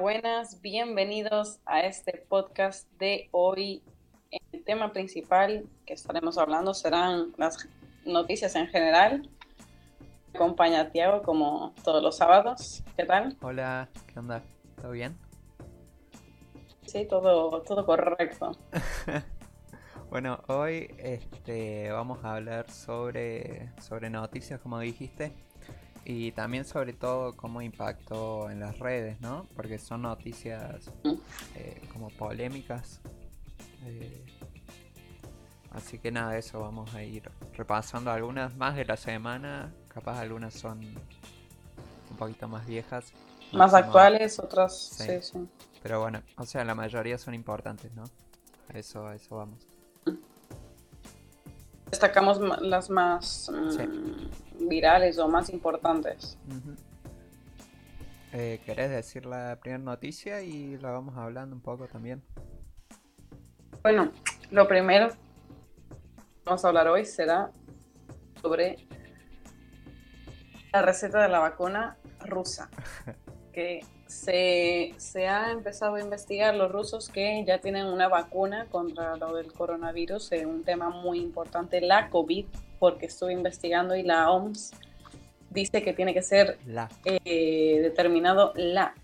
Buenas, bienvenidos a este podcast de hoy. El tema principal que estaremos hablando serán las noticias en general. Me acompaña Tiago como todos los sábados. ¿Qué tal? Hola, ¿qué onda? ¿Todo bien? Sí, todo, todo correcto. bueno, hoy este, vamos a hablar sobre, sobre noticias, como dijiste, y también sobre todo cómo impactó en las redes, ¿no? Porque son noticias eh, como polémicas. Eh, así que nada, eso vamos a ir repasando algunas más de la semana, capaz algunas son un poquito más viejas. Más actuales, otras sí. sí. Pero bueno, o sea, la mayoría son importantes, ¿no? A eso, a eso vamos. Destacamos las más mm, virales o más importantes. Eh, ¿Querés decir la primera noticia y la vamos hablando un poco también? Bueno, lo primero que vamos a hablar hoy será sobre la receta de la vacuna rusa. Que se, se, ha empezado a investigar los rusos que ya tienen una vacuna contra lo del coronavirus, es un tema muy importante, la COVID, porque estuve investigando y la OMS dice que tiene que ser eh, determinado la,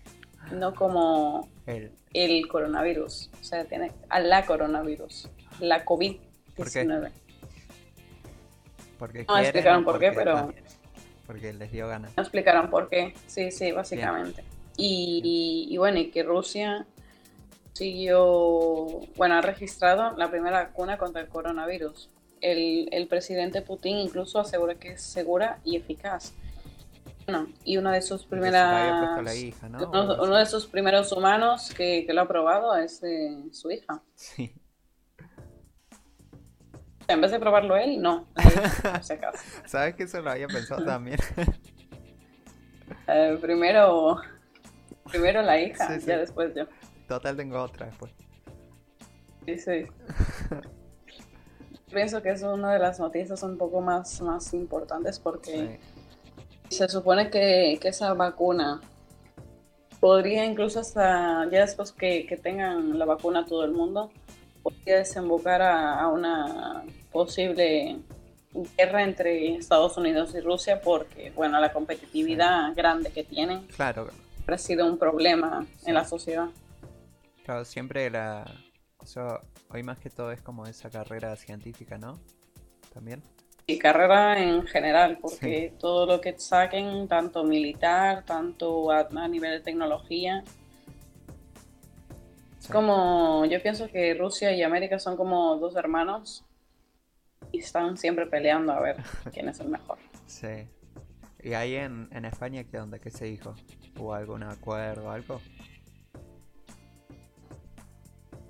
no como el. el. coronavirus, o sea, tiene a la coronavirus, la COVID-19. Porque no explicaron por qué, pero... Porque les dio ganas. No explicaron por qué, sí, sí, básicamente. Y, bueno, y que Rusia siguió, bueno, ha registrado la primera vacuna contra el coronavirus. El, el presidente Putin incluso asegura que es segura y eficaz. Bueno, y una de sus primeras, uno, de sus primeros humanos que, que lo ha probado es eh, su hija. Sí. En vez de probarlo él, no. ¿Sabes que eso lo había pensado también? Eh, primero Primero la hija, ya después yo. Total, tengo otra después. Sí, sí. Pienso que es una de las noticias un poco más, más importantes porque se supone que, esa vacuna podría incluso hasta ya después que, tengan la vacuna todo el mundo, podría desembocar a, una posible guerra entre Estados Unidos y Rusia porque, bueno, la competitividad grande que tienen. Claro, ha sido un problema en la sociedad. Claro, siempre la... O sea, hoy más que todo es como esa carrera científica, ¿no? También. Y carrera en general, porque todo lo que saquen, tanto militar, tanto a, nivel de tecnología, como yo pienso que Rusia y América son como dos hermanos y están siempre peleando a ver quién es el mejor. Sí. ¿Y ahí en, en España qué onda? ¿Qué se dijo? ¿Hubo algún acuerdo o algo?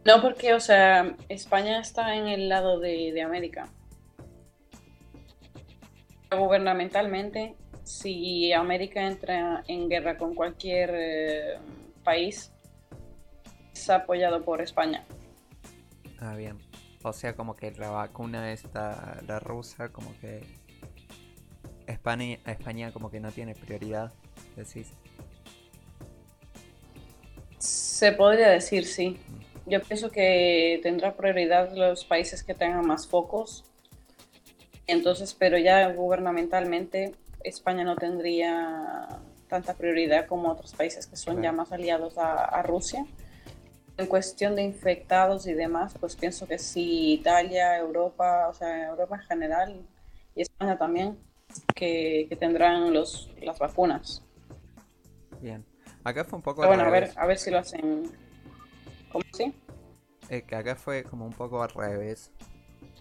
No, porque, o sea, España está en el lado de, América. Gubernamentalmente, si América entra en guerra con cualquier eh, país, es apoyado por España. Ah, bien. O sea, como que la vacuna está, la rusa, como que España, España como que no tiene prioridad, decís. Se podría decir, sí. Yo pienso que tendrá prioridad los países que tengan más focos. Entonces, pero ya gubernamentalmente España no tendría tanta prioridad como otros países que son ya más aliados a, Rusia. En cuestión de infectados y demás, pues pienso que sí, Italia, Europa, o sea, Europa en general y España también, que, tendrán los, las vacunas. Bien. Acá fue un poco. bueno, a ver, a ver si lo hacen. ¿Cómo sí? Eh, que acá fue como un poco al revés.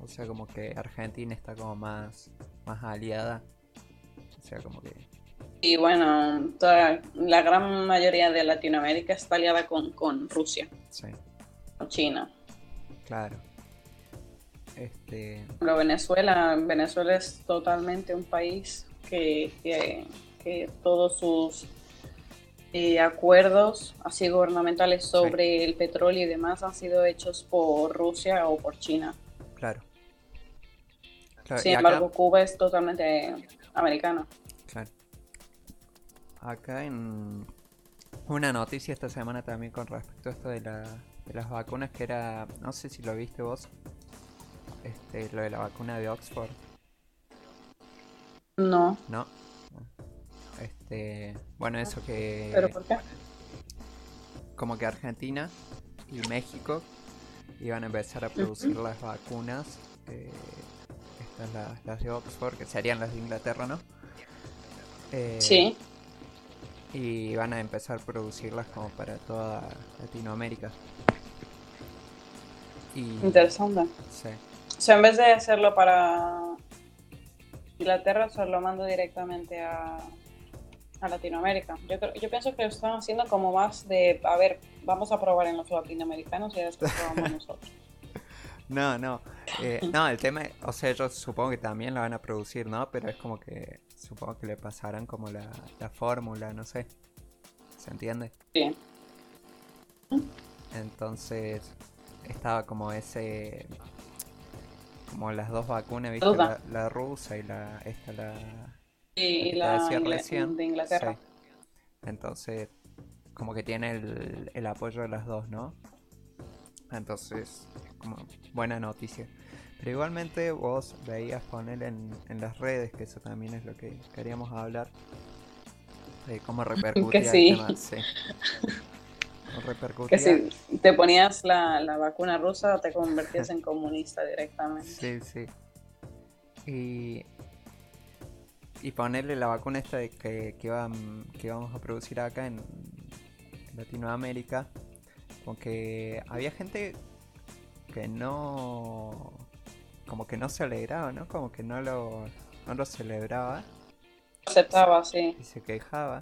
O sea, como que Argentina está como más, más aliada. O sea, como que. Y bueno, toda, la gran mayoría de Latinoamérica está aliada con, con Rusia. Sí. Con China. Claro. Este... Pero Venezuela, Venezuela es totalmente un país que, que, que todos sus eh, acuerdos así gubernamentales sobre el petróleo y demás han sido hechos por Rusia o por China. Claro. Sin embargo, Cuba es totalmente americana. Claro. Acá en, Una noticia esta semana también con respecto a esto de, la, de las vacunas que era, no sé si lo viste vos, este, lo de la vacuna de Oxford. No. No. Este, bueno, eso que... ¿Pero por qué? Como que Argentina y México iban a empezar a producir las vacunas, eh, estas las, las de Oxford, que serían las de Inglaterra, ¿no? Eh, Sí. Y van a empezar a producirlas como para toda Latinoamérica. Y, Interesante. sí. O sea, en vez de hacerlo para Inglaterra, se lo mando directamente a, a Latinoamérica. Yo, creo, yo pienso que lo están haciendo como más de, a ver, vamos a probar en los latinoamericanos y después probamos nosotros. No, no. eh, no, el tema, o sea, yo supongo que también la van a producir, ¿no? Pero es como que supongo que le pasarán como la, la fórmula, no sé. ¿Se entiende? Sí. Entonces estaba como ese, como las dos vacunas, ¿viste? La, la rusa y la, esta, la, que la recién. de Inglaterra. Sí. Entonces, como que tiene el, el apoyo de las dos, ¿no? Entonces, como buena noticia. Pero igualmente vos veías poner en, en las redes, que eso también es lo que queríamos hablar, de cómo repercutía sí. el tema. Sí. Que si te ponías la, la vacuna rusa, te convertías en comunista directamente. Sí, sí. Y, y ponerle la vacuna esta de que, que, iban- que íbamos a producir acá en Latinoamérica. Como que había gente que no. Como que no se alegraba, ¿no? Como que no lo, no lo celebraba Aceptaba, sí. y se quejaba.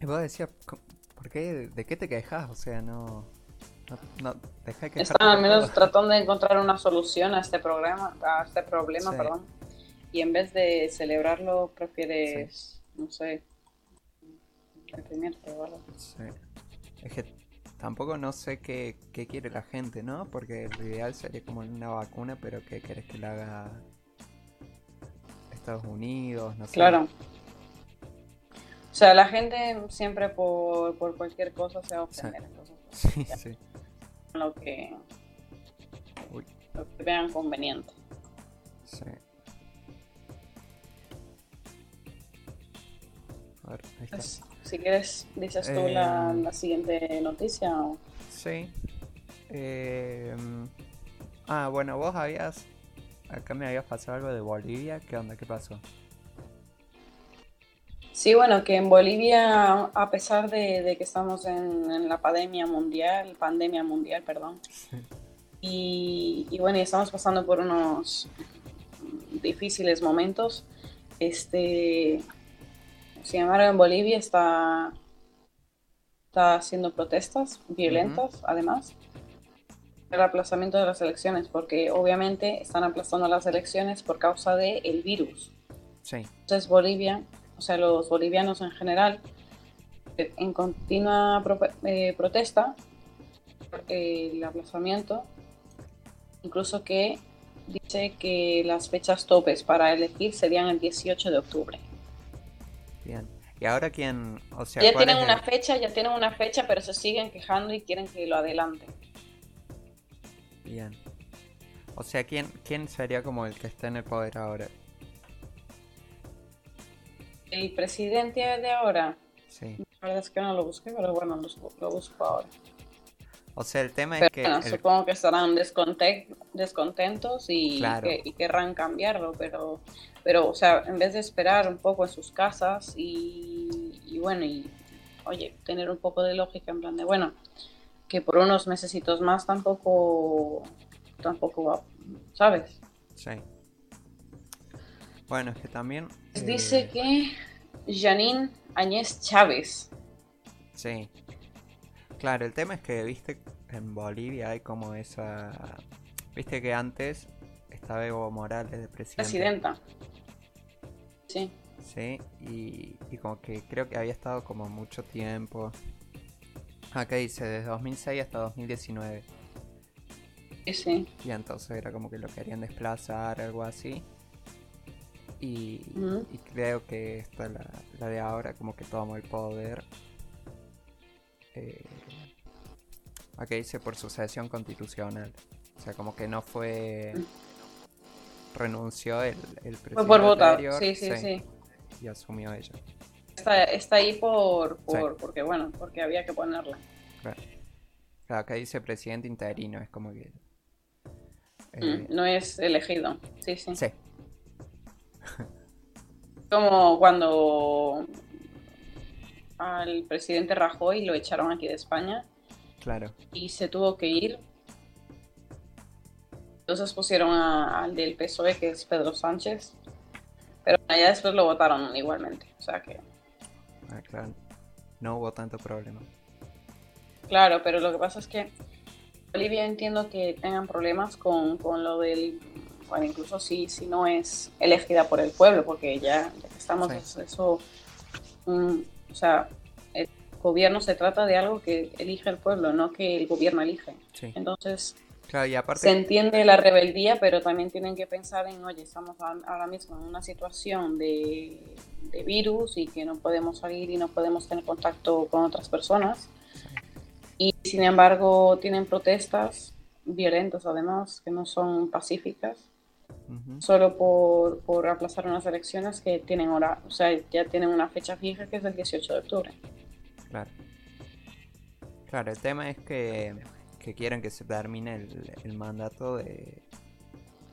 Y vos decías, "Co- ¿por qué? ¿De qué te quejas? O sea, no. No, no Están al menos todo. tratando de encontrar una solución a este programa, a este problema, Sí. perdón. Y en vez de celebrarlo, prefieres, no sé, deprimirte o algo. Sí. Es que tampoco no sé qué, qué quiere la gente, ¿no? Porque lo ideal sería como una vacuna, pero ¿qué querés que la haga Estados Unidos? No sé. Claro. O sea, la gente siempre por, por cualquier cosa se va a ofender. Entonces, Sí, sí. lo que, Uy, lo que vean conveniente. sí. A ver, ahí está. Pues, si quieres, dices tú la, Eh, la siguiente noticia. o- Sí. Eh, ah, bueno, vos habías. Acá me habías pasado algo de Bolivia. ¿Qué onda? ¿Qué pasó? Sí, bueno, que en Bolivia, a pesar de, de que estamos en, en la pandemia mundial, pandemia mundial, perdón, y, y bueno, y estamos pasando por unos difíciles momentos, este, sin embargo, en Bolivia está, está haciendo protestas violentas, además, el aplazamiento de las elecciones, porque obviamente están aplazando las elecciones por causa del virus. Sí. Entonces Bolivia, o sea, los bolivianos en general, en continua pro- eh, protesta por eh, el aplazamiento, incluso que dice que las fechas topes para elegir serían el 18 de octubre. Bien. ¿Y ahora quién? O sea, Ya ¿cuál tienen una el- fecha, ya tienen una fecha, pero se siguen quejando y quieren que lo adelanten. Bien. O sea, ¿quién, ¿quién sería como el que está en el poder ahora? El presidente de ahora, Sí. la verdad es que no lo busqué, pero bueno, lo, lo busco ahora. O sea, el tema es que... bueno, el- supongo que estarán desconte- descontentos y, Claro. que, y querrán cambiarlo, pero, pero, o sea, en vez de esperar un poco en sus casas y, y bueno, y oye, tener un poco de lógica en plan de, bueno, que por unos mesecitos más tampoco, tampoco va, ¿sabes? Sí. Bueno, es que también... eh, Dice que Janine Añez Chávez, Sí. Claro, el tema es que, viste, en Bolivia hay como esa... Viste que antes estaba Evo Morales de presidente. presidenta. Sí, Sí, y, y como que creo que había estado como mucho tiempo. Acá dice, desde 2006 hasta 2019. sí. Y entonces era como que lo querían desplazar, algo así. Y, creo que esta, la, la de ahora, como que toma el poder. Eh, Acá dice por sucesión constitucional. O sea, como que no fue. Renunció el, el presidente. Fue por votar, sí, sí, sí, Y asumió ella. Está, está ahí por, por porque, bueno, porque había que ponerla. Claro. acá dice presidente interino, es como que. Eh, mm, no es elegido, sí, sí. Sí. como cuando al presidente Rajoy lo echaron aquí de España Claro. Y se tuvo que ir. Entonces pusieron al del PSOE, que es Pedro Sánchez. Pero allá después lo votaron igualmente. O sea que. Ah, claro. No hubo tanto problema. Claro, pero lo que pasa es que Bolivia entiendo que tengan problemas con, lo del. Bueno, incluso si, si no es elegida por el pueblo, porque ya, que estamos, eso. O sea, gobierno se trata de algo que elige el pueblo, no que el gobierno elige. Entonces, se entiende la rebeldía, pero también tienen que pensar en, oye, estamos ahora mismo en una situación de, virus y que no podemos salir y no podemos tener contacto con otras personas. Y sin embargo, tienen protestas violentas, además, que no son pacíficas. Solo por, por aplazar unas elecciones que tienen hora, o sea, ya tienen una fecha fija que es el 18 de octubre. Claro. Claro, el tema es que, que quieren que se termine el, mandato de,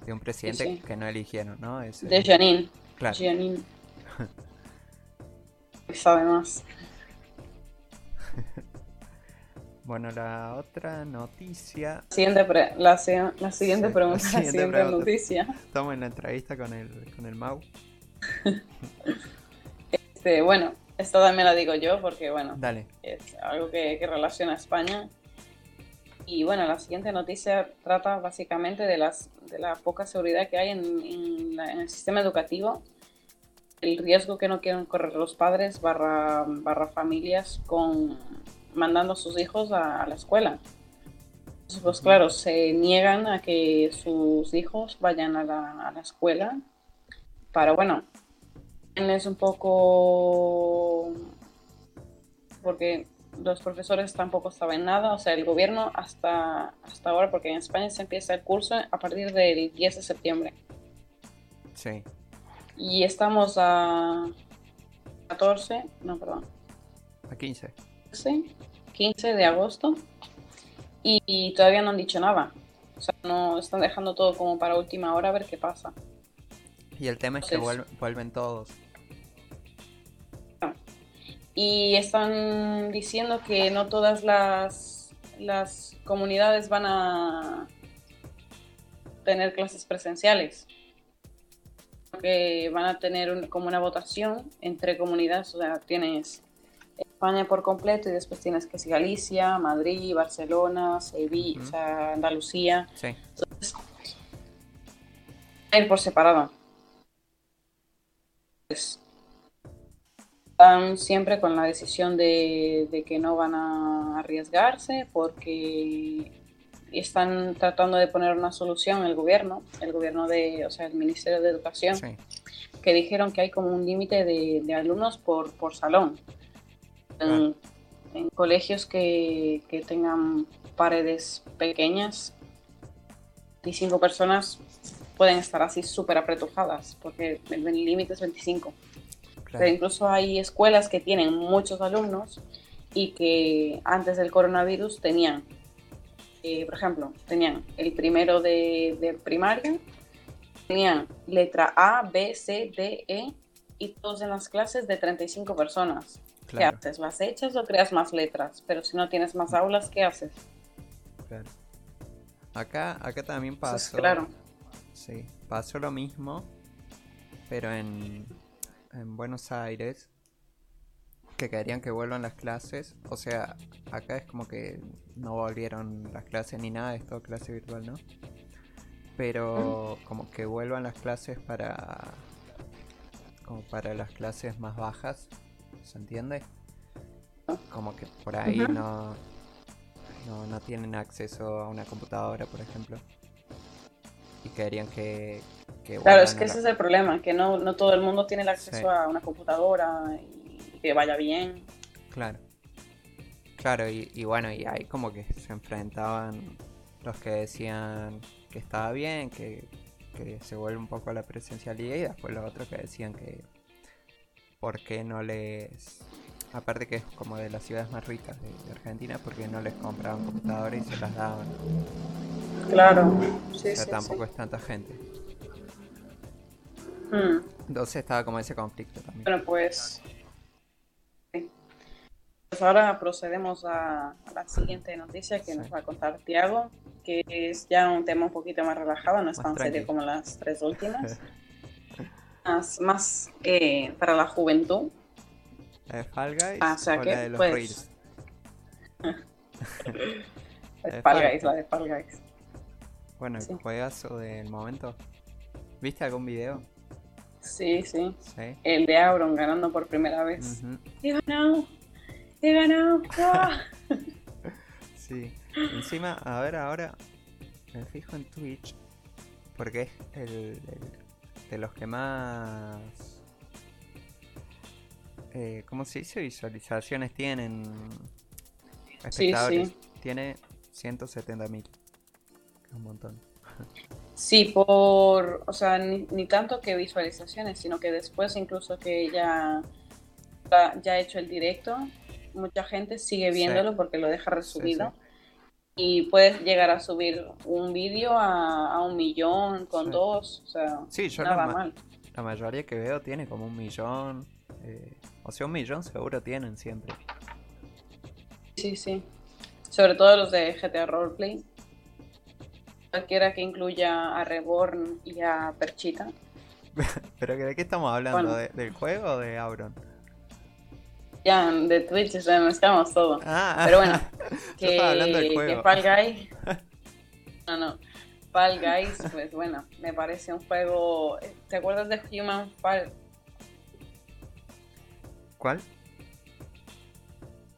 de un presidente que no eligieron, ¿no? de Janine. Claro. Janine. sabe más. bueno, la otra noticia. Siguiente la, la, siguiente pregunta, la siguiente, noticia. Estamos en la entrevista con el, con el Mau. este, bueno, esto también lo digo yo porque, bueno, Dale. es algo que, relaciona a España. Y bueno, la siguiente noticia trata básicamente de, las, de la poca seguridad que hay en, el sistema educativo, el riesgo que no quieren correr los padres barra, barra familias con mandando a sus hijos a, la escuela. pues claro, se niegan a que sus hijos vayan a la, a la escuela para, bueno, es un poco porque los profesores tampoco saben nada, o sea, el gobierno hasta, hasta ahora, porque en España se empieza el curso a partir del 10 de septiembre. Sí. Y estamos a 14, no, perdón. A 15. Sí, 15 de agosto. Y, todavía no han dicho nada. O sea, no están dejando todo como para última hora a ver qué pasa. Y el tema es que vuelven todos y están diciendo que no todas las, las comunidades van a tener clases presenciales. Que van a tener como una votación entre comunidades, o sea, tienes España por completo y después tienes que si Galicia, Madrid, Barcelona, Sevilla, Andalucía. Sí. Entonces, ir por separado. Pues, están siempre con la decisión de, que no van a arriesgarse porque están tratando de poner una solución el gobierno, el gobierno de, o sea, el Ministerio de Educación, que dijeron que hay como un límite de, alumnos por, por salón. En, colegios que, que, tengan paredes pequeñas, 25 personas pueden estar así súper apretujadas, porque el límite es 25. Pero incluso hay escuelas que tienen muchos alumnos y que antes del coronavirus tenían, eh, por ejemplo, tenían el primero de, primaria, tenían letra A, B, C, D, E y todos en las clases de 35 personas. ¿Qué haces? ¿Las echas o creas más letras? Pero si no tienes más aulas, ¿qué haces? Claro. Acá, acá también pasó. claro. Sí, pasó lo mismo, pero en, en Buenos Aires que querían que vuelvan las clases. O sea, acá es como que no volvieron las clases ni nada, es todo clase virtual, ¿no? Pero como que vuelvan las clases para como para las clases más bajas, ¿se entiende? Como que por ahí no, no, no tienen acceso a una computadora, por ejemplo. Y querían que, claro, es que ese es el problema, que no, no todo el mundo tiene el acceso a una computadora y que vaya bien. Claro. Claro, y, bueno, y ahí como que se enfrentaban los que decían que estaba bien, que, se vuelve un poco a la presencialidad y después los otros que decían que por qué no les aparte que es como de las ciudades más ricas de, Argentina porque no les compraban computadores y se las daban. Claro. Sí, o sea, tampoco es tanta gente hmm. entonces estaba como ese conflicto también bueno pues pues ahora procedemos a, la siguiente noticia que nos va a contar Tiago, que es ya un tema un poquito más relajado, no es tan serio como las tres últimas. más, más eh, para la juventud. ¿La de Fall Guys ah, o, sea que, la de los pues... Reels? la de Fall Guys, la de Fall Guys. Bueno, el juegazo del momento. ¿Viste algún video? Sí, sí, El de Auron ganando por primera vez. He ganado he ganado. sí. Encima, a ver, ahora me fijo en Twitch. Porque es el, de los que más. Eh, ¿Cómo se dice? Visualizaciones tienen. Espectadores. Tiene 170.000. Un montón. Sí, por. O sea, ni, ni, tanto que visualizaciones, sino que después, incluso que ya, ya ha hecho el directo, mucha gente sigue viéndolo porque lo deja resubido. Y puedes llegar a subir un vídeo a, un millón con dos, o sea, sí, yo nada la mal. La mayoría que veo tiene como un millón, eh, o sea, un millón seguro tienen siempre. Sí, sí. Sobre todo los de GTA Roleplay. Cualquiera que incluya a Reborn y a Perchita. ¿Pero de qué estamos hablando? ¿Del juego o de Auron? ya de Twitch ya mezclamos todo. Ah, Pero bueno, que, que Fall Guys. No, no. Fall Guys, pues bueno, me parece un juego. ¿Te acuerdas de Human Fall? ¿Cuál?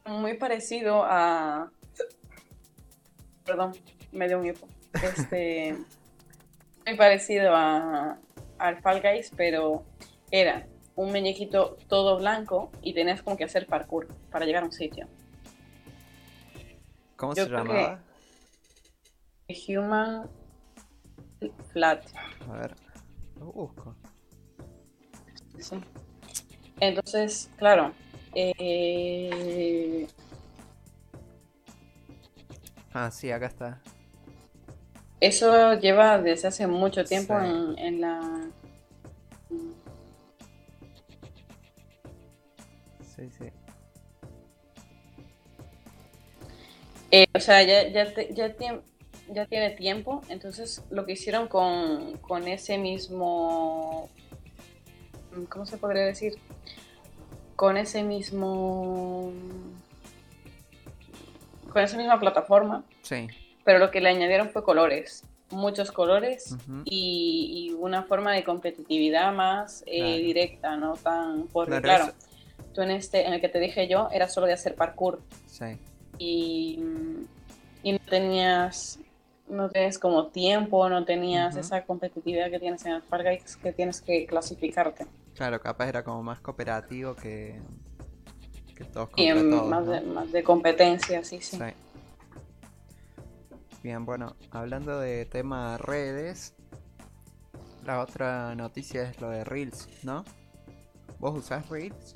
Muy parecido a. Perdón, me dio un hipo. Este. muy parecido a al Fall Guys, pero era un muñequito todo blanco y tenías como que hacer parkour para llegar a un sitio. ¿Cómo se llamaba? Human Flat. A ver, lo busco. Sí. Entonces, claro. Eh... Ah, sí, acá está. Eso lleva desde hace mucho tiempo en, en la sí, sí. Eh, o sea, ya, ya, ya, ya, tiene tiempo, entonces lo que hicieron con, con ese mismo, ¿cómo se podría decir? Con ese mismo, con esa misma plataforma. Sí. Pero lo que le añadieron fue colores, muchos colores y, una forma de competitividad más eh, directa, no tan, porque claro en este, en el que te dije yo, era solo de hacer parkour. Sí. Y, y no tenías, no tienes como tiempo, no tenías esa competitividad que tienes en el Guys, que tienes que clasificarte. Claro, capaz era como más cooperativo que, que todos Y más, de, más de competencia, sí, sí. Bien, bueno, hablando de tema redes, la otra noticia es lo de Reels, ¿no? ¿Vos usás Reels?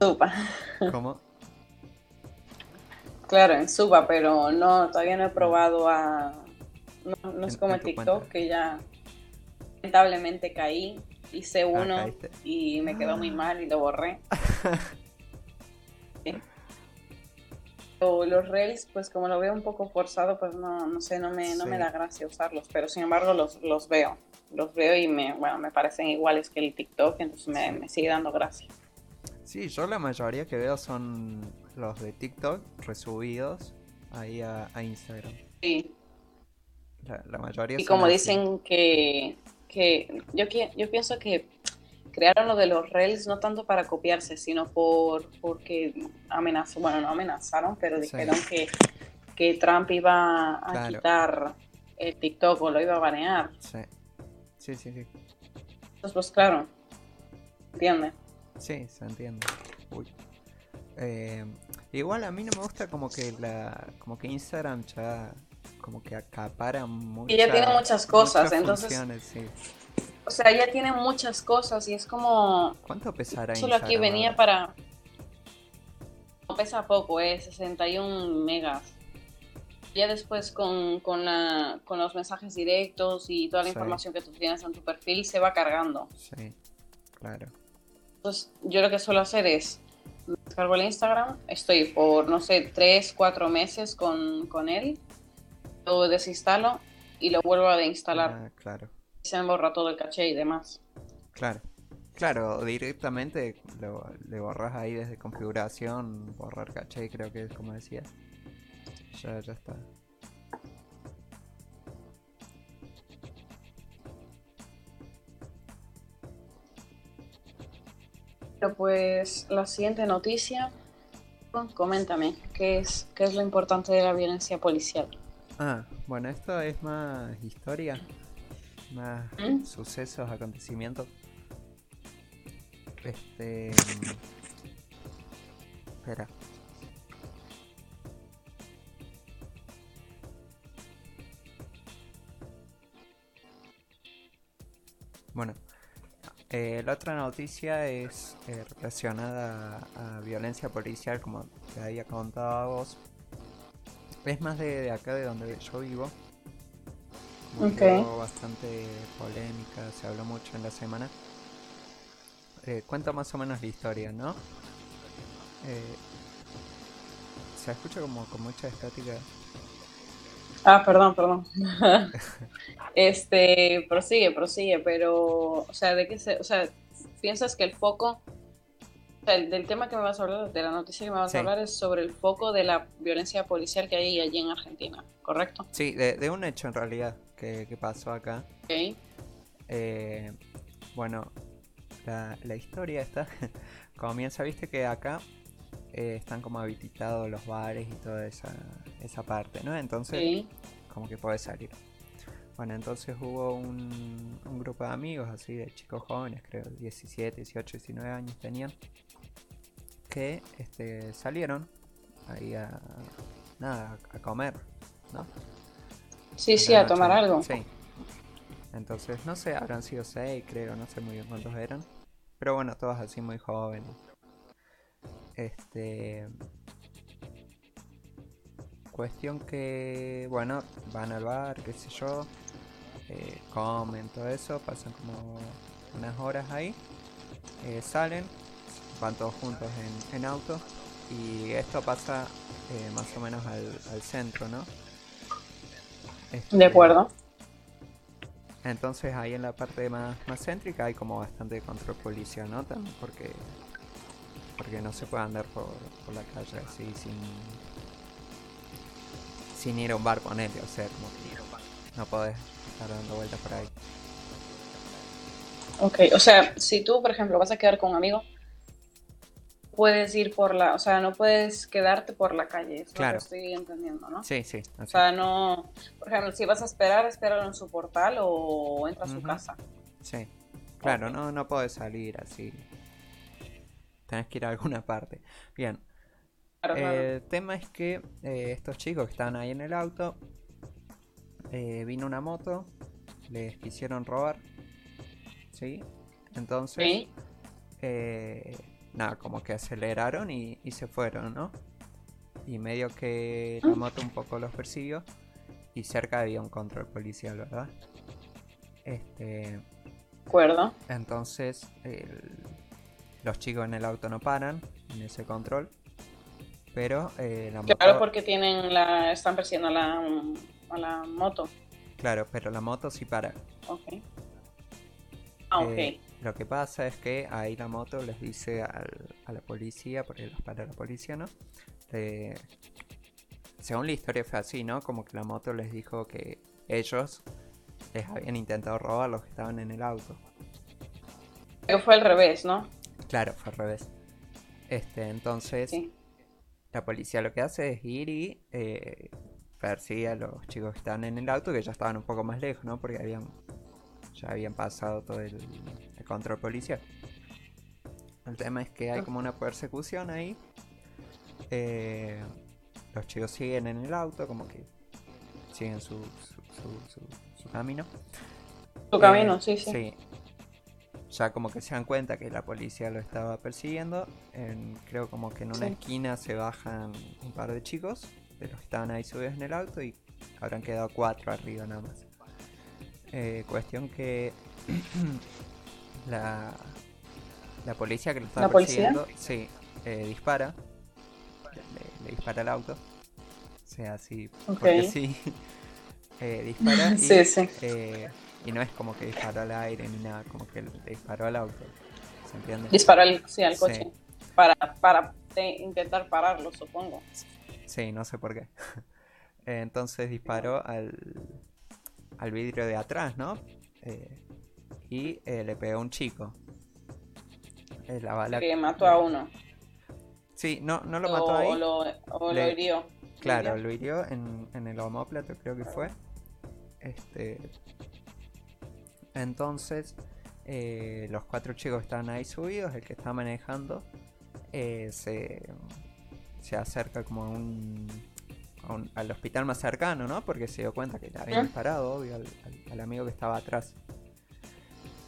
Supa. ¿Cómo? Claro, en Suba, pero no, todavía no he probado a... No, es como en TikTok, que ya lamentablemente caí, hice ah, uno y me quedó muy mal y lo borré. los Reels, pues como lo veo un poco forzado, pues no, no sé, no me, no me da gracia usarlos, pero sin embargo los, los veo, los veo y me, bueno, me parecen iguales que el TikTok, entonces me, me sigue dando gracia. Sí, yo la mayoría que veo son los de TikTok resubidos ahí a, Instagram. Sí. La, mayoría Y como dicen que, que yo, yo pienso que crearon lo de los Reels no tanto para copiarse, sino por porque amenazó, bueno, no amenazaron, pero dijeron que, que Trump iba a quitar el TikTok o lo iba a banear. Sí. Sí, sí, sí. Entonces, pues claro, entiende. Sí, se entiende. Uy. Eh, igual a mí no me gusta como que la como que Instagram ya como que acapara muchas Y ya tiene muchas cosas, muchas entonces, sí. O sea, ya tiene muchas cosas y es como, ¿Cuánto pesará solo aquí venía para, no pesa poco, eh, 61 megas. Ya después con, con, la- con los mensajes directos y toda la Sí. información que tú tienes en tu perfil se va cargando. Sí, claro. Entonces, yo lo que suelo hacer es, descargo el Instagram, estoy por, no sé, 3, 4 meses con, con él, lo desinstalo y lo vuelvo a deinstalar. Ah, claro. Se me borra todo el caché y demás. Claro. Claro, directamente lo, le borras ahí desde configuración, borrar caché, creo que es como decías. Ya, ya está. Pero pues la siguiente noticia, coméntame, ¿qué es, ¿qué es lo importante de la violencia policial? Ah, bueno, esto es más historia, más ¿Mm? sucesos, acontecimientos. Este. Espera. Bueno, eh, la otra noticia es eh, relacionada a, a violencia policial, como te había contado a vos. Es más de, de acá de donde yo vivo. Ok. Hubo bastante polémica, se habló mucho en la semana. Eh, cuento más o menos la historia, ¿no? Eh, se escucha como con mucha estática. Ah, perdón, perdón. este, prosigue, prosigue, pero, o sea, ¿de qué se, o sea, piensas que el foco, o sea, el- del tema que me vas a hablar, de la noticia que me vas Sí. a hablar es sobre el foco de la violencia policial que hay allí en Argentina, ¿correcto? Sí, de, de un hecho en realidad que, que pasó acá. Ok. Eh, bueno, la, la historia esta comienza, viste que acá eh, están como habilitados los bares y toda esa, esa parte, ¿no? Entonces, Sí. como que podés salir. Bueno, entonces hubo un, un grupo de amigos así de chicos jóvenes, creo, 17, 18, 19 años tenían, que este, salieron ahí a, nada, a comer, ¿no? Sí, sí, a tomar algo. Sí. Entonces, no sé, habrán sido seis, creo, no sé muy bien cuántos eran. Pero bueno, todos así muy jóvenes. Este. Cuestión que, bueno, van al bar, qué sé yo. eh, comen, todo eso. Pasan como unas horas ahí. eh, salen, van todos juntos en, en auto. Y esto pasa eh, más o menos al, al centro, ¿no? De Este, acuerdo. entonces ahí en la parte más, más céntrica hay como bastante control policial, ¿no? También porque porque no se puede andar por, por la calle así sin sin ir a un bar con él, o sea, como que no podés estar dando vueltas por ahí. Ok, o sea, si tú, por ejemplo, vas a quedar con un amigo, puedes ir por la, o sea, no puedes quedarte por la calle, eso Claro. lo estoy entendiendo, ¿no? Sí, sí, O así. sea, no, por ejemplo, si vas a esperar, espéralo en su portal o entra a su casa. Sí. Claro, no, no podés salir así. Tenés que ir a alguna parte. Bien, Claro, claro. El tema es que eh, estos chicos que estaban ahí en el auto, eh, vino una moto, les quisieron robar, ¿sí? Entonces, Sí. Nada, como que aceleraron y, y se fueron, ¿no? Y medio que la moto un poco los persiguió y cerca había un control policial, ¿verdad? Este, acuerdo. entonces, el- los chicos en el auto no paran en ese control. Pero eh, la moto. Claro, porque tienen la, están persiguiendo a la, a la moto. Claro, pero la moto sí para. Ok. Ah, ok. Eh, lo que pasa es que ahí la moto les dice al- a la policía, porque los para la policía, ¿no? Eh, según la historia fue así, ¿no? Como que la moto les dijo que ellos les habían intentado robar los que estaban en el auto. Pero fue al revés, ¿no? Claro, fue al revés. Este, entonces Sí. la policía lo que hace es ir y eh, persigue a los chicos que estaban en el auto, que ya estaban un poco más lejos, ¿no? Porque habían ya habían pasado todo el, control policial. El tema es que hay como una persecución ahí. Eh, los chicos siguen en el auto, como que siguen su, su, camino. Su camino, sí, sí. Sí, ya como que se dan cuenta que la policía lo estaba persiguiendo. creo como que en una esquina se bajan un par de chicos de los que estaban ahí subidos en el auto y habrán quedado cuatro arriba nada más. Eh, cuestión que la, la policía que lo estaba persiguiendo, sí, eh, dispara, le, dispara al auto. O sea, así, porque sí, eh, dispara y, sí, sí. Y no es como que disparó al aire ni nada, como que le disparó al auto. ¿Se entiende? Disparó al, sí, al coche. Para, para intentar pararlo, supongo. Sí, no sé por qué. Entonces disparó al, al vidrio de atrás, ¿no? Eh, y eh, le pegó a un chico. Eh, la bala... Que mató a uno. Sí, no, no lo mató ahí. O lo, o lo hirió. Claro, lo hirió en, en el homóplato, creo que fue. Este, entonces, eh, los cuatro chicos estaban ahí subidos, el que está manejando eh, se, se, acerca como a un, al hospital más cercano, ¿no? Porque se dio cuenta que le habían disparado, obvio, al, amigo que estaba atrás.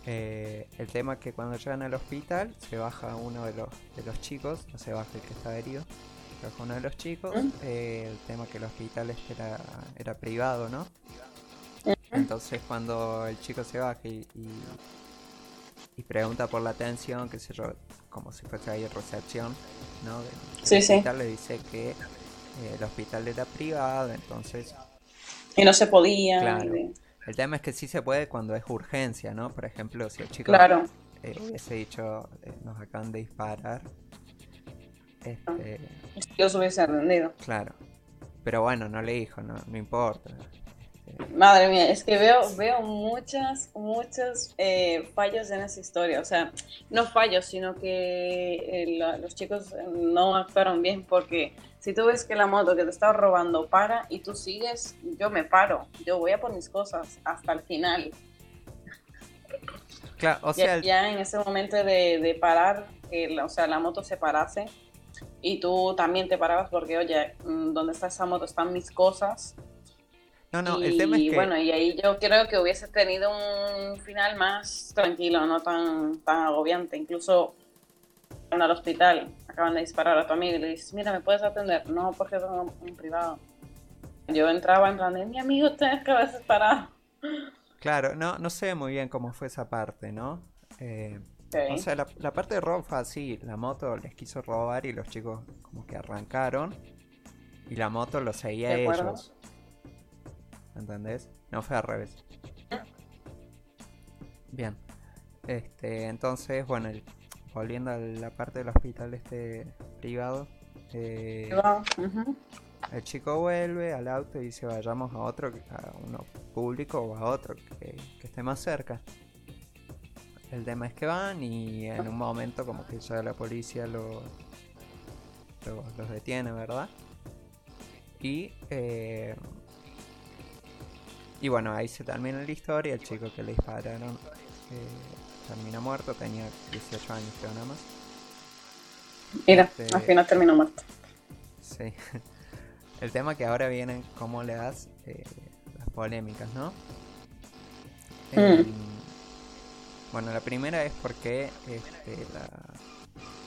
Eh, el tema es que cuando llegan al hospital se baja uno de los, de los chicos, no se baja el que está herido, se baja uno de los chicos. el tema es que el hospital este era, era privado, ¿no? Entonces cuando el chico se baja y, y, pregunta por la atención, que yo, como si fuese ahí recepción, ¿no? sí, hospital le dice que eh, el hospital era privado, entonces... Y no se podía. Claro. El tema es que sí se puede cuando es urgencia, ¿no? Por ejemplo, si el chico claro. eh, hubiese dicho, eh, nos acaban de disparar. Este... Dios hubiese rendido. Claro. Pero bueno, no le dijo, no, no importa. Madre mía, es que veo, veo muchas, muchos eh, fallos en esa historia. O sea, no fallos, sino que eh, los chicos no actuaron bien porque si tú ves que la moto que te está robando para y tú sigues, yo me paro, yo voy a por mis cosas hasta el final. Claro, o sea, ya, en ese momento de, parar, o sea, la moto se parase y tú también te parabas porque, oye, mm, ¿dónde está esa moto? Están mis cosas no, no, el tema es que... bueno, y ahí yo creo que hubiese tenido un final más tranquilo, no tan, tan agobiante. Incluso el hospital acaban de disparar a tu amigo y le dices, mira, ¿me puedes atender? No, porque es un, privado. Yo entraba en plan de, mi amigo, tienes que haber disparado. Claro, no, no sé muy bien cómo fue esa parte, ¿no? Eh, O sea, la, la, parte de robo fue así, la moto les quiso robar y los chicos como que arrancaron y la moto lo seguía a ellos. ¿entendés? No fue al revés. Bien. Este, entonces, bueno, volviendo a la parte del hospital este privado. Eh, el chico vuelve al auto y dice vayamos a otro, a uno público o a otro que, esté más cerca. El tema es que van y en un momento como que ya la policía lo, los detiene, ¿verdad? Y eh, y bueno, ahí se termina la historia. El chico que le dispararon eh, termina muerto, tenía 18 años, creo nada más. Mira, este, al final terminó muerto. Sí. El tema que ahora vienen, cómo le das eh, las polémicas, ¿no? Mm. bueno, la primera es porque este, la...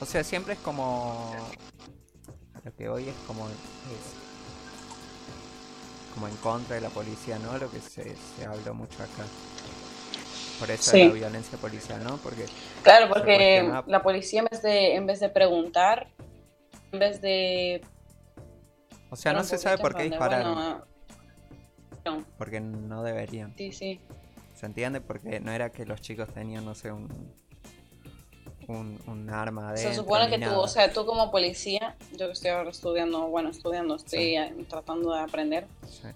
O sea, siempre es como... Lo que hoy es como como en contra de la policía, ¿no? Lo que se, se habló mucho acá. Por eso la violencia policial, ¿no? Porque claro, porque la policía en vez de en vez de preguntar, en vez de o sea, no se sabe por qué dispararon. Porque no deberían. Sí, sí. ¿Se entiende? Porque no era que los chicos tenían, no sé, un, un, arma de Se supone que tú, o sea, tú como policía, yo que estoy ahora estudiando, bueno, estudiando, estoy tratando de aprender. Supone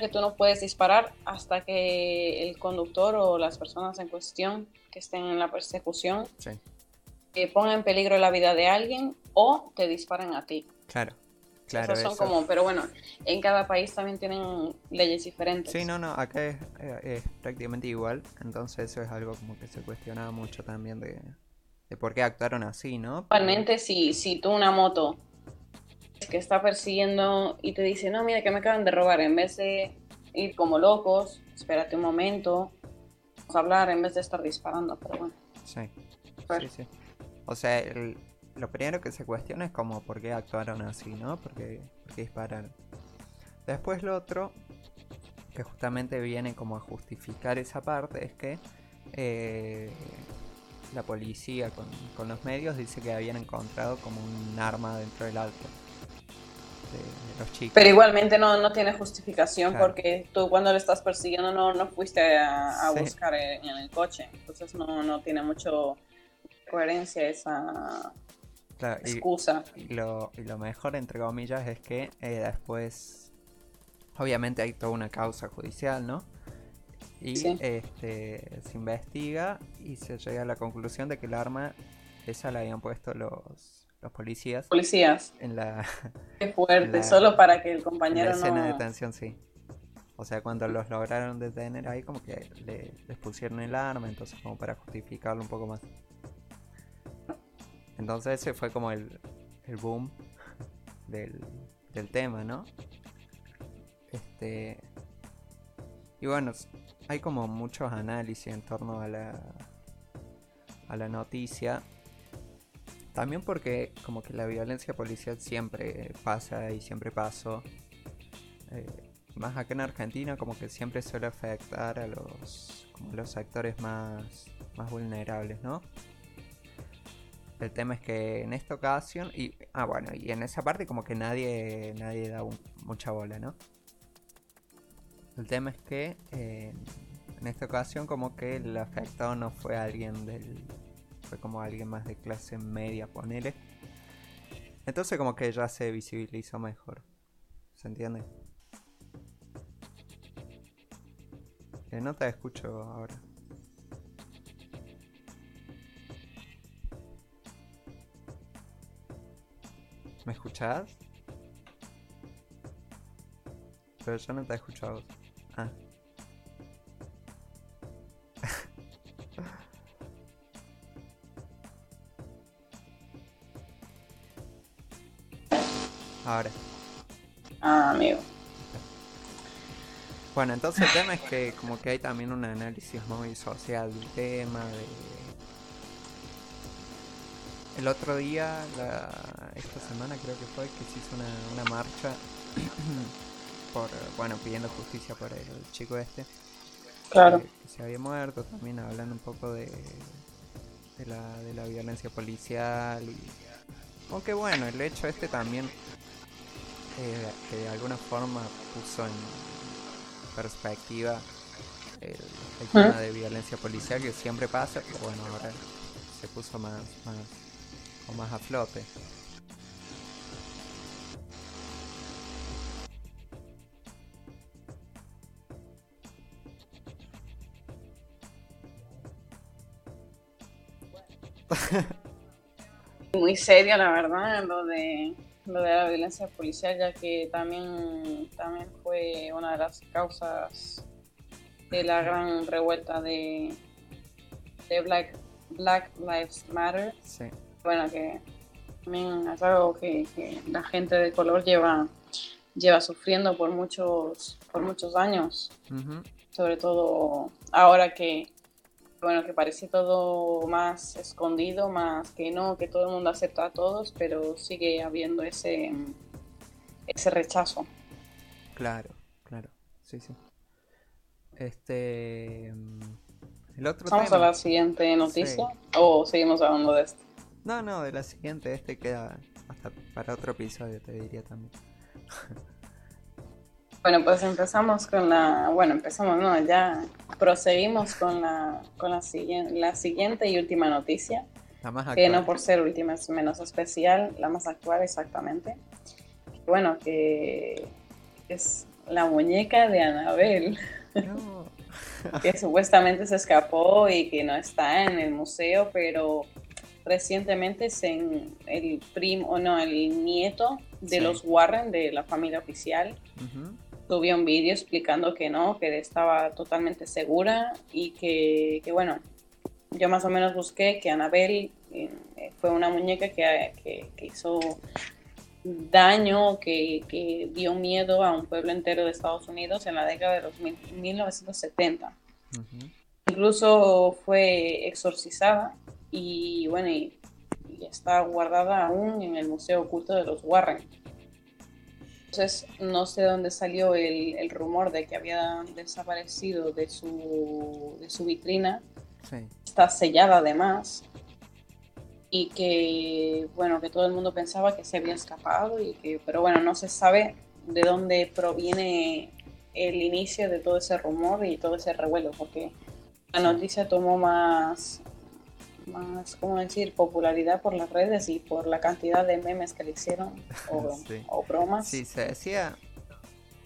que tú no puedes disparar hasta que el conductor o las personas en cuestión que estén en la persecución sí. pongan en peligro la vida de alguien o te disparen a ti. Claro. Claro, Esos son como, pero bueno, en cada país también tienen leyes diferentes. Sí, no, no, acá es, eh, prácticamente igual, entonces eso es algo como que se cuestionaba mucho también de, por qué actuaron así, ¿no? Igualmente, si, si tú una moto que está persiguiendo y te dice, no, mira que me acaban de robar, en vez de ir como locos, espérate un momento, vamos a hablar en vez de estar disparando, pero bueno. Sí, sí, sí. O sea, lo primero que se cuestiona es como por qué actuaron así, ¿no? ¿Por qué, dispararon? Después lo otro, que justamente viene como a justificar esa parte, es que eh, la policía con, con, los medios dice que habían encontrado como un arma dentro del auto de, los chicos. Pero igualmente no, no tiene justificación porque tú cuando le estás persiguiendo no, no fuiste a, buscar en, el coche, entonces no, no tiene mucho coherencia esa excusa. Y, lo, y, lo, mejor, entre comillas, es que eh, después, obviamente hay toda una causa judicial, ¿no? Y este, se investiga y se llega a la conclusión de que el arma esa la habían puesto los, los policías. Policías. En la. Qué fuerte, solo para que el compañero en la escena de detención, sí. O sea, cuando los lograron detener ahí, como que le, les pusieron el arma, entonces, como para justificarlo un poco más. Entonces, ese fue como el, el boom del, del tema, ¿no? Este. Y bueno, hay como muchos análisis en torno a la, a la noticia. También porque como que la violencia policial siempre pasa y siempre pasó. Eh, más acá en Argentina como que siempre suele afectar a los, los sectores más, más vulnerables, ¿no? El tema es que en esta ocasión, y ah bueno, y en esa parte como que nadie, nadie da mucha bola, ¿no? El tema es que eh, en esta ocasión como que el afectado no fue alguien del... Fue como alguien más de clase media, ponele. Entonces como que ya se visibilizó mejor. ¿Se entiende? Eh, no te escucho ahora. ¿Me escuchas? Pero yo no te he escuchado. Ah. Ahora. Ah, amigo. Bueno, entonces el tema es que como que hay también un análisis muy social del tema, de... El otro día, esta semana creo que fue, que se hizo una, una marcha por, bueno, pidiendo justicia por el chico este. Claro. Que, se había muerto, también hablando un poco de, de, la, de la violencia policial. Y, aunque bueno, el hecho este también eh, que de alguna forma puso en perspectiva el, tema de violencia policial que siempre pasa, pero bueno, ahora se puso más, más, o más a flote. Muy serio, la verdad, lo de lo de la violencia policial, ya que también, también fue una de las causas de la gran revuelta de, de Black, Black Lives Matter. Bueno, que también es algo que, la gente de color lleva, lleva sufriendo por muchos, por muchos años. Sobre todo ahora que bueno, que parece todo más escondido, más que no, que todo el mundo acepta a todos, pero sigue habiendo ese, ese rechazo. Claro, claro, sí, sí. Este. El otro ¿Vamos a la siguiente noticia o seguimos hablando de esto? No, no, de la siguiente, este queda hasta para otro episodio, te diría también. Bueno, pues empezamos con la, bueno, empezamos, no, ya proseguimos con la, con la, siguiente, la siguiente y última noticia. La más que no por ser última es menos especial, la más actual exactamente. Bueno, que es la muñeca de Anabel. que supuestamente se escapó y que no está en el museo, pero recientemente se, el primo, no, el nieto de los Warren, de la familia oficial, subió un vídeo explicando que no, que estaba totalmente segura y que, bueno, yo más o menos busqué que Annabelle eh, fue una muñeca que, hizo daño, que, dio miedo a un pueblo entero de Estados Unidos en la década de los 1970. Incluso fue exorcizada y bueno, y, está guardada aún en el Museo Oculto de los Warren. Entonces, no sé dónde salió el, rumor de que había desaparecido de su, de su vitrina. Está sellada además. Y que, bueno, que todo el mundo pensaba que se había escapado. Y que, pero bueno, no se sabe de dónde proviene el inicio de todo ese rumor y todo ese revuelo. Porque la noticia tomó más, más, ¿cómo decir?, popularidad por las redes y por la cantidad de memes que le hicieron o, bromas. Sí, se decía,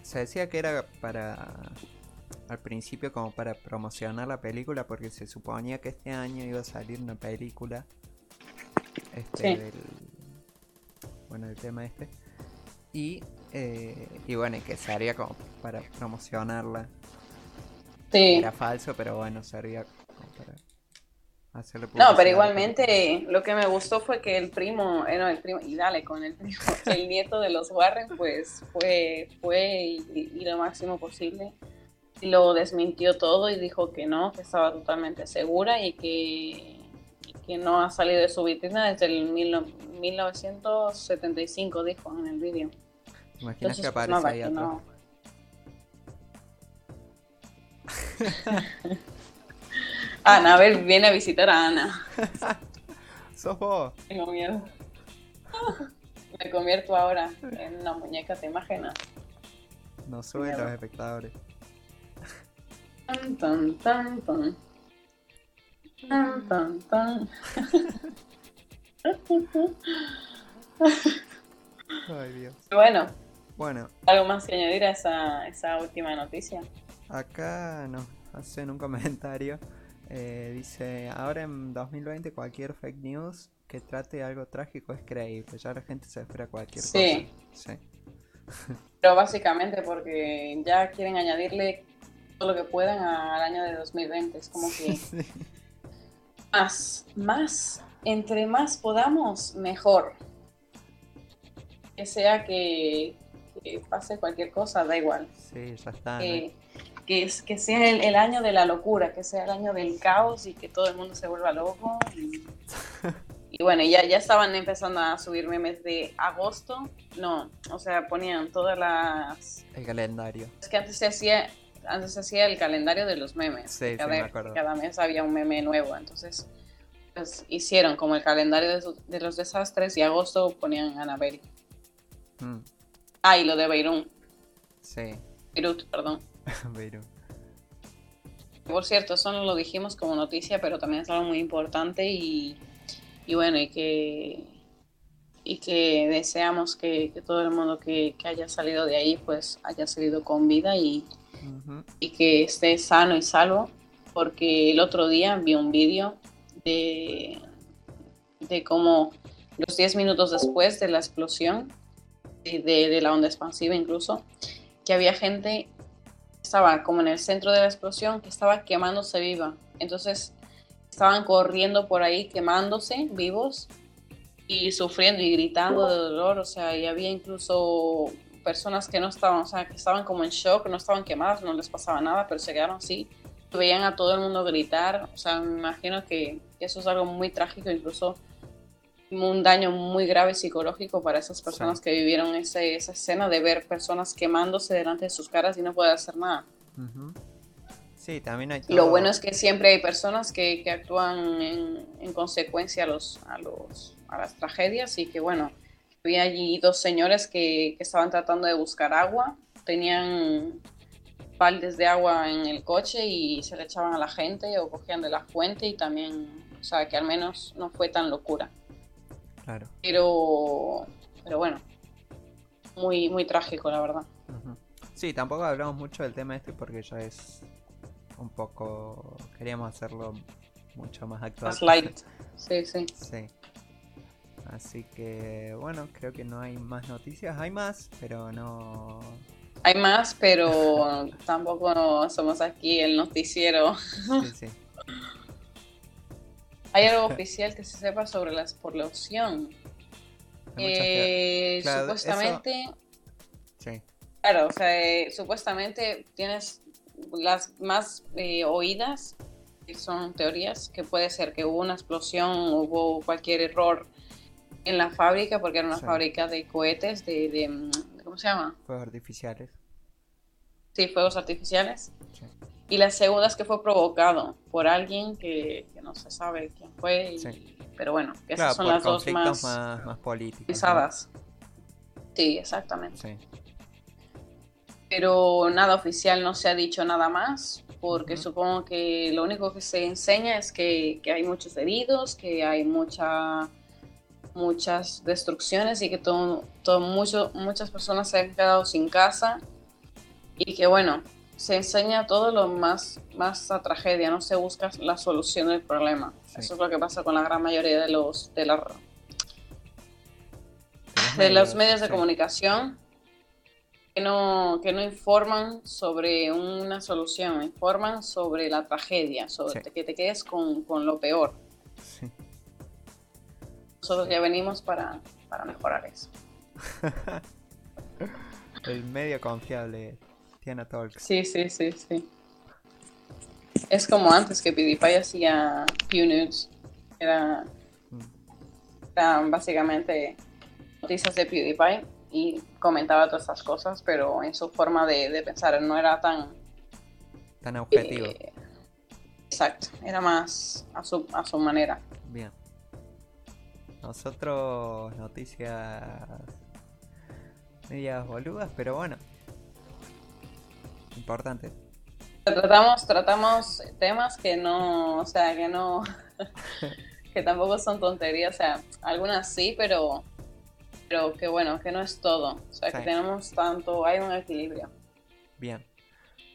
se decía que era para, al principio como para promocionar la película porque se suponía que este año iba a salir una película, este, del, bueno, el tema este, y, eh, y bueno, que sería como para promocionarla. Era falso, pero bueno, servía no, pero igualmente lo que me gustó fue que el primo, eh, no, el primo, y dale con el primo, el nieto de los Warren, pues fue, fue y, lo máximo posible. Lo desmintió todo y dijo que no, que estaba totalmente segura y que, que no ha salido de su vitrina desde el mil, 1975, dijo en el vídeo. Imaginas que pues, aparece ahí atrás. Ana, a ver, viene a visitar a Ana. ¿Sos vos? Tengo miedo. Me convierto ahora en una muñeca, ¿te imaginas? No suben los espectadores. Tan, tan, tan, tan. Tan, tan, tan. Ay, Dios. Bueno. Bueno. ¿Algo más que añadir a esa, esa última noticia? Acá nos hacen un comentario eh, dice, ahora en 2020 cualquier fake news que trate algo trágico es creíble. Ya la gente se espera cualquier cosa. Sí. Pero básicamente porque ya quieren añadirle todo lo que puedan al año de 2020. Es como que más, más, entre más podamos, mejor. Que sea que, pase cualquier cosa, da igual. Sí, ya está. Eh, que, que sea el, año de la locura, que sea el año del caos y que todo el mundo se vuelva loco. Y, bueno, ya, ya estaban empezando a subir memes de agosto. No, o sea, ponían todas las... El calendario. Es que antes se hacía, antes se hacía el calendario de los memes. Sí, cada, sí, me acuerdo. cada mes había un meme nuevo, entonces pues, hicieron como el calendario de, los desastres y agosto ponían Anabel. Mm. Ah, y lo de Beirún. Sí. Beirut, perdón. Por cierto, eso no lo dijimos como noticia, pero también es algo muy importante y, bueno, y que, y que deseamos que, todo el mundo que, haya salido de ahí pues haya salido con vida y, y que esté sano y salvo, porque el otro día vi un vídeo de, de cómo los 10 minutos después de la explosión, de, de la onda expansiva incluso, que había gente estaba como en el centro de la explosión que estaba quemándose viva. Entonces estaban corriendo por ahí quemándose vivos y sufriendo y gritando de dolor. O sea, y había incluso personas que no estaban, o sea, que estaban como en shock, no estaban quemadas, no les pasaba nada, pero se quedaron así. Veían a todo el mundo gritar. O sea, me imagino que eso es algo muy trágico, incluso un daño muy grave psicológico para esas personas que vivieron ese, esa escena de ver personas quemándose delante de sus caras y no poder hacer nada. Sí, también hay Lo bueno es que siempre hay personas que, que actúan en, en, consecuencia a, los, a, los, a las tragedias y que bueno, había allí dos señores que, que estaban tratando de buscar agua, tenían baldes de agua en el coche y se le echaban a la gente o cogían de la fuente y también, o sea, que al menos no fue tan locura. Pero, pero bueno, muy, muy trágico, la verdad. Sí, tampoco hablamos mucho del tema este porque ya es un poco. Queríamos hacerlo mucho más actual. Más light. Sí, sí. Sí. Así que bueno, creo que no hay más noticias. Hay más, pero no. Hay más, pero tampoco somos aquí el noticiero. Sí, sí. ¿Hay algo oficial que se sepa sobre la explosión? Eh, Claro, supuestamente, Sí, claro, o sea, eh, supuestamente tienes las más eh, oídas, que son teorías, que puede ser que hubo una explosión, hubo cualquier error en la fábrica, porque era una Sí. fábrica de cohetes, de, de, mm, ¿cómo se llama? fuegos artificiales. Sí, fuegos artificiales. Sí. Y la segunda es que fue provocado por alguien que, que no se sabe quién fue, y- Sí. pero bueno, que Claro, esas son las dos más más, más pesadas. Sí, exactamente. Sí, Pero nada oficial, no se ha dicho nada más, porque supongo que lo único que se enseña es que, que hay muchos heridos, que hay mucha, muchas destrucciones y que todo, todo mucho, muchas personas se han quedado sin casa y que bueno, se enseña todo lo más, más a tragedia, no se busca la solución del problema. Sí. Eso es lo que pasa con la gran mayoría de los, de la, De de los medios de sí. comunicación que no, que no informan sobre una solución, informan sobre la tragedia, sobre Sí. que te quedes con, con lo peor. Sí. Nosotros ya venimos para, para mejorar eso. El medio confiable, Tiana Talks. Sí, sí, sí, sí. Es como antes que PewDiePie hacía Pew News. Era, eran básicamente noticias de PewDiePie y comentaba todas estas cosas, pero en su forma de, de pensar no era tan Tan objetivo. Eh, exacto, era más a su, a su manera. Bien. Nosotros noticias medias boludas, pero bueno. Importante. Tratamos, tratamos temas que no, o sea, que no, que tampoco son tonterías, o sea, algunas sí, pero, pero que bueno, que no es todo. O sea, que tenemos tanto, hay un equilibrio. Bien.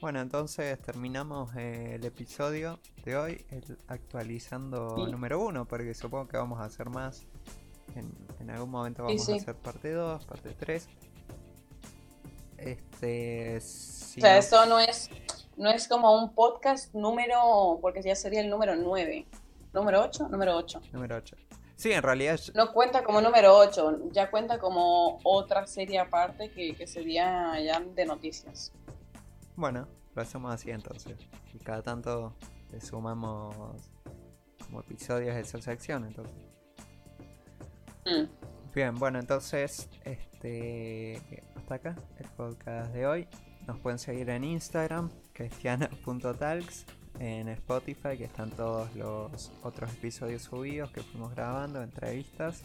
Bueno, entonces terminamos eh, el episodio de hoy, el actualizando Sí. número uno, porque supongo que vamos a hacer más. En, en algún momento vamos sí. a hacer parte 2, parte 3. Este. si O sea, no- esto no es, no es como un podcast número, porque ya sería el número 9. ¿Número 8? Número 8. Número 8. Sí, en realidad. No cuenta como número 8, ya cuenta como otra serie aparte que, que sería ya de noticias. Bueno, lo hacemos así entonces. Y cada tanto le sumamos como episodios de esa sección, entonces. Mm. Bien, bueno, entonces, este hasta acá el podcast de hoy. Nos pueden seguir en Instagram, cristiana.talks, en Spotify, que están todos los otros episodios subidos que fuimos grabando, entrevistas.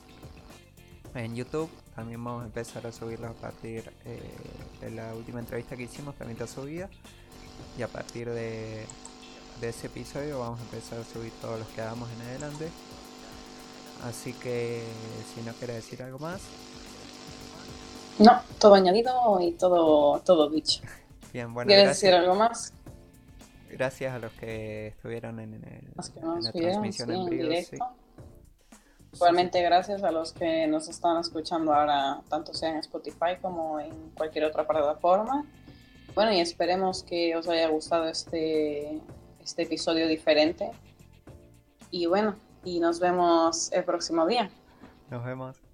En YouTube también vamos a empezar a subirlos a partir eh, de la última entrevista que hicimos, también está subida. Y a partir de, de ese episodio vamos a empezar a subir todos los que hagamos en adelante. Así que si no quiere decir algo más, No, todo añadido y todo, todo dicho. bien, bueno, ¿Quieres gracias, decir algo más? gracias a los que estuvieron en, el- Los que en nos la vieron transmisión sí, en vivo. sí. Igualmente gracias a los que nos están escuchando ahora, tanto sea en Spotify como en cualquier otra plataforma. Bueno, y esperemos que os haya gustado este, este episodio diferente. Y bueno, y nos vemos el próximo día. Nos vemos.